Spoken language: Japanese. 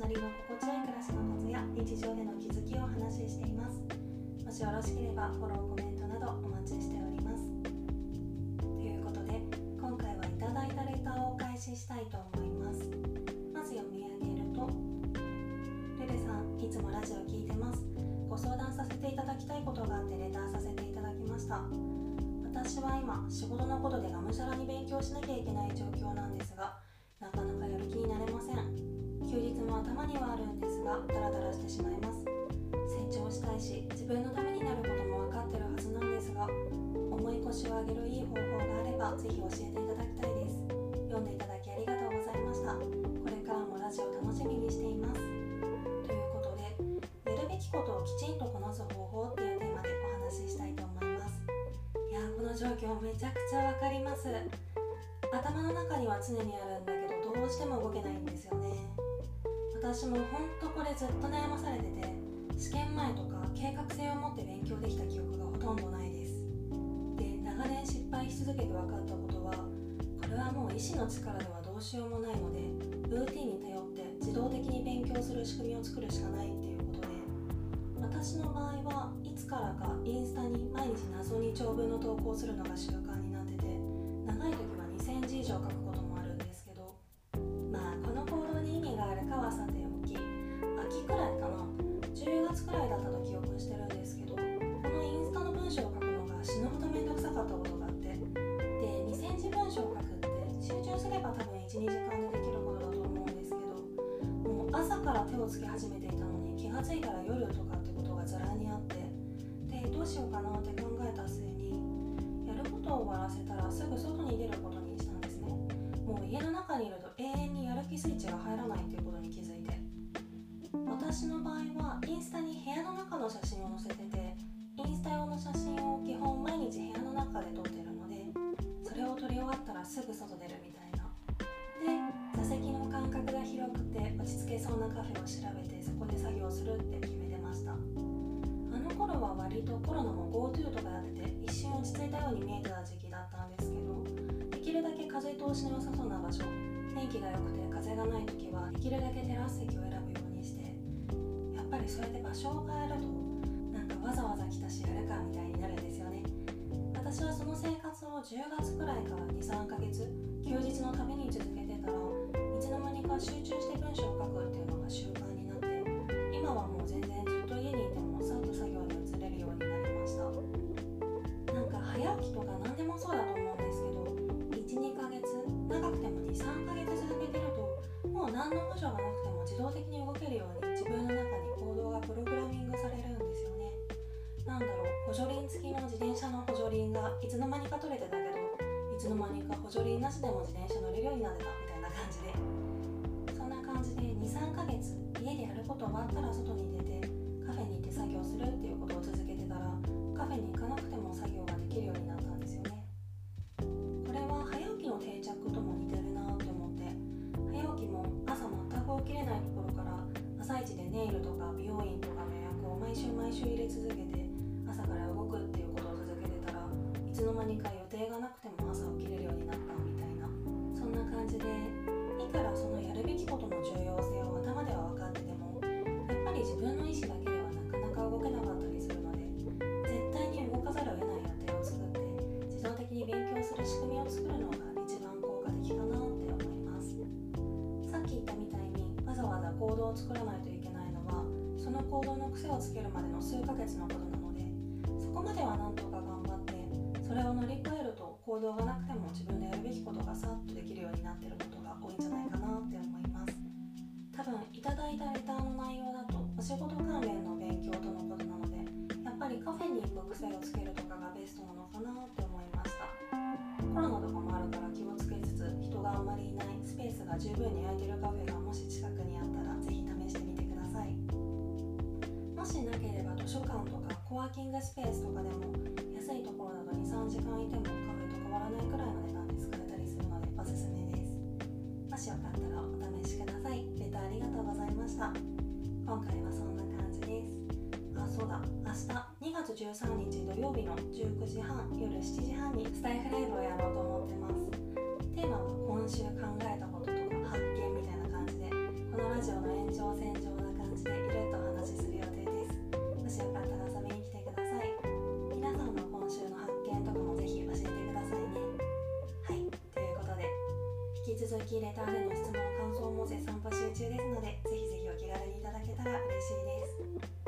隣の心地、いい暮らしのコツや日常での気づきをお話ししています。もしよろしければフォローコメントなどお待ちしております。ということで今回はいただいたレターをお返ししたいと思います。まず読み上げるとルルさんいつもラジオ聞いてます。ご相談させていただきたいことがあってレターさせていただきました。私は今仕事のことでがむしゃらに勉強しなきゃいけない状況なんですが頭にはあるんですがダラダラしてしまいます。成長したいし自分のためになることも分かってるはずなんですが重い腰を上げるいい方法があればぜひ教えていただきたいです。読んでいただきありがとうございました。これからもラジオ楽しみにしています。ということでやるべきことをきちんとこなす方法っていうテーマでお話ししたいと思います。いやーこの状況めちゃくちゃわかります。頭の中には常にあるんだけどどうしても動けないんですよね。私もほんとこれずっと悩まされてて試験前とか計画性を持って勉強できた記憶がほとんどないです。で長年失敗し続けて分かったことはこれはもう意志の力ではどうしようもないのでルーティンに頼って自動的に勉強する仕組みを作るしかないっていうことで私の場合はいつからかインスタに毎日謎に長文の投稿するのが習慣になってて長い時は2000字以上書くことも月くらいだったと記憶してるんですけどこのインスタの文章を書くのが死ぬほど面倒くさかったことがあってで2000字文章を書くって集中すれば多分12時間でできることだと思うんですけどもう朝から手をつけ始めていたのに気がついたら夜とかってことがざらにあってでどうしようかなって考えた末にやることを終わらせたらすぐ外に出ることにしたんですね。もう家の中にいると永遠にやる気スイッチが入らないっていうことに気づいて私の場合はインスタに部屋の中の写真を載せててインスタ用の写真を基本毎日部屋の中で撮ってるのでそれを撮り終わったらすぐ外出るみたいな。で座席の間隔が広くて落ち着けそうなカフェを調べてそこで作業するって決めてました。あの頃は割とコロナも GoTo とかやってて一瞬落ち着いたように見えてた時期だったんですけどできるだけ風通しの良さそうな場所天気が良くて風がない時はできるだけテラス席を選ぶようにりそうやって場所を変えるとなんかわざわざ来たしやるかみたいになるんですよね私はその生活を10月くらいから23ヶ月休日のために続けてたらいつの間にか集中して文章を書くっていうのが習慣になって今はもう全然ずっと家にいてもさっと作業に移れるようになりました。なんか早起きとか何でもそうだと思うんですけど12ヶ月長くても23ヶ月続けてるともう何の補助がなくても自動的に動けるように自分の中補助輪付きの自転車の補助輪がいつの間にか取れてたけどいつの間にか補助輪なしでも自転車乗れるようになってたみたいな感じで。そんな感じで23ヶ月家でやること終わったら外に出てカフェに行って作業するっていうことを続けてたらカフェに行かなくても作業ができるようになったんですよね。これは早起きの定着とも似てるなって思って早起きも朝全く起きれないところから朝一でネイルとか美容院とかの予約を毎週毎週入れ続けて朝から動くっていうことを続けてたらいつの間にか予定がなくても朝起きれるようになったみたいな。そんな感じでいくらそのやるべきことの重要性を頭では分かっててもやっぱり自分の意思だけではなかなか動けなかったりするので絶対に動かざるを得ない予定を作って自動的に勉強する仕組みを作るのが一番効果的かなって思います。さっき言ったみたいにわざわざ行動を作らないといけないのはその行動の癖をつけるまでの数ヶ月のことなのでこまではなんとか頑張ってそれを乗り越えると行動がなくても自分でやるべきことがさっとできるようになっていることが多いんじゃないかなって思います。多分いただいたレターの内容だとお仕事関連の勉強とのことなのでやっぱりカフェに行く癖をつけるとかがベストなのかなって思いました。コロナとかもあるから気をつけつつ人があんまりいないスペースが十分に空いてるカフェがもし近くにあったらぜひ試してみてください。もしなければ図書館とかコワーキングスペースとかでも安いところだと23時間いてもカフェと変わらないくらいの値段で使えたりするのでおすすめです。もしよかったらお試しください。レターありがとうございました。今回はそんな感じです。あそうだ。明日2月13日土曜日の19時半夜7時半にスタイフライブきレターでの質問感想も絶賛募集中ですのでぜひぜひお気軽にいただけたら嬉しいです。